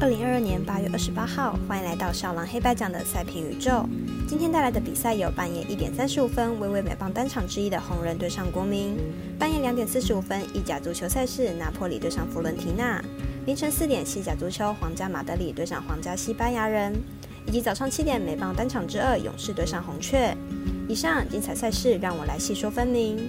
二零二二年八月二十八号，欢迎来到少狼黑白奖的赛评宇宙。今天带来的比赛有半夜一点三十五分，微微美棒单场之一的红人对上国民；半夜两点四十五分，意甲足球赛事拿破里对上弗伦提纳；凌晨四点，西甲足球皇家马德里对上皇家西班牙人；以及早上七点，美棒单场之二，勇士对上红雀。以上精彩赛事，让我来细说分明。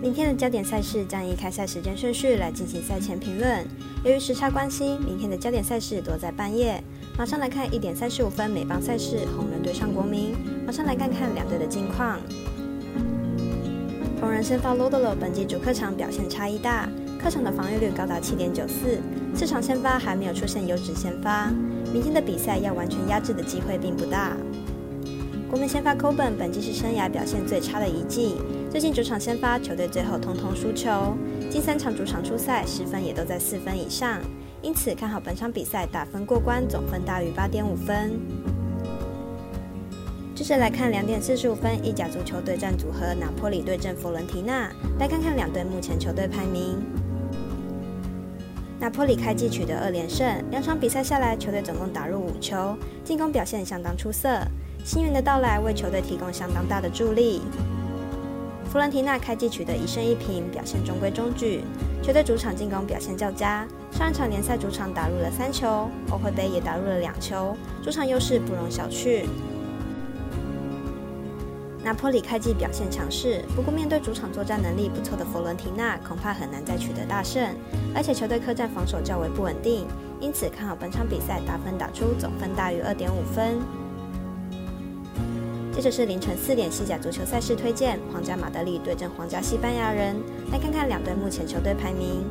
明天的焦点赛事将以开赛时间顺序来进行赛前评论。由于时差关系，明天的焦点赛事多在半夜。马上来看一点三十五分美邦赛事，红人对上国民。马上来看看两队的近况。红人先发 Lodolo 本季主客场表现差异大，客场的防御率高达七点九四，四场先发还没有出现优质先发。明天的比赛要完全压制的机会并不大。国民先发 Coben 本季是生涯表现最差的一季。最近主场先发，球队最后通通输球。近三场主场出赛，失分也都在四分以上，因此看好本场比赛打分过关，总分大于八点五分。接着来看两点四十五分，意甲足球对战组合拿坡里对阵佛伦提纳，来看看两队目前球队排名。拿坡里开季取得二连胜，两场比赛下来，球队总共打入五球，进攻表现相当出色。新援的到来为球队提供相当大的助力。弗伦提纳开季取得一胜一平，表现中规中矩。球队主场进攻表现较佳，上一场联赛主场打入了三球，欧会杯也打入了两球，主场优势不容小觑。拿坡里开季表现强势，不过面对主场作战能力不错的弗伦提纳，恐怕很难再取得大胜。而且球队客战防守较为不稳定，因此看好本场比赛打分打出总分大于二点五分。接着是凌晨四点西甲足球赛事推荐，皇家马德里对阵皇家西班牙人。来看看两队目前球队排名。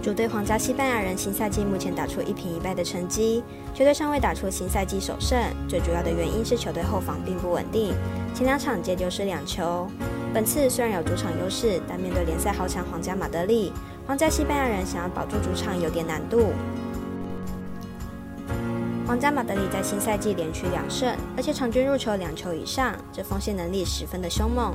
主队皇家西班牙人新赛季目前打出一平一败的成绩，球队尚未打出新赛季首胜。最主要的原因是球队后防并不稳定，前两场皆丢失两球。本次虽然有主场优势，但面对联赛豪强皇家马德里，皇家西班牙人想要保住主场有点难度。皇家马德里在新赛季连续两胜，而且场均入球两球以上，这锋线能力十分的凶猛。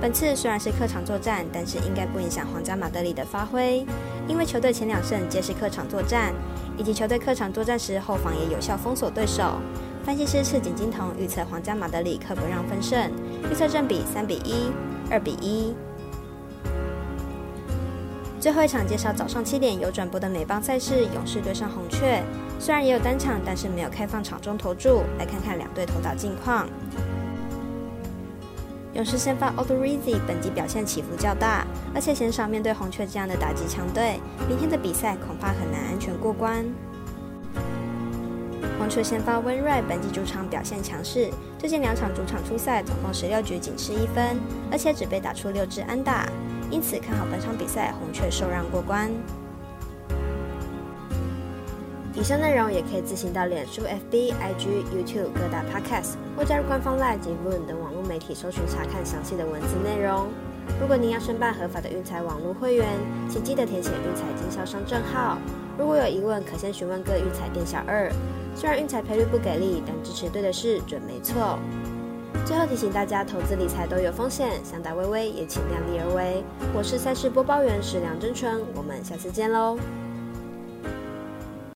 本次虽然是客场作战，但是应该不影响皇家马德里的发挥，因为球队前两胜皆是客场作战，以及球队客场作战时后防也有效封锁对手。分析师赤井金童预测皇家马德里客不让分胜，预测正比三比一、二比一。最后一场介绍早上七点有转播的美邦赛事，勇士对上红雀。虽然也有单场，但是没有开放场中投注。来看看两队投打近况。勇士先发 o d o r i z i 本季表现起伏较大，而且嫌少面对红雀这样的打击强队，明天的比赛恐怕很难安全过关。红雀先发温瑞本季主场表现强势，最近两场主场出赛总共十六局仅失一分，而且只被打出六支安打，因此看好本场比赛红雀受让过关。以上内容也可以自行到脸书、FB、IG、YouTube 各大 Podcast 或加入官方 Live 及 v o o 等网络媒体搜寻查看详细的文字内容。如果您要申办合法的运彩网络会员，请记得填写运彩经销商证号。如果有疑问，可先询问各运彩店小二。虽然运彩赔率不给力，但支持对的事准没错。最后提醒大家，投资理财都有风险，想打微微也请量力而为。我是赛事播报员史梁真纯，我们下次见喽。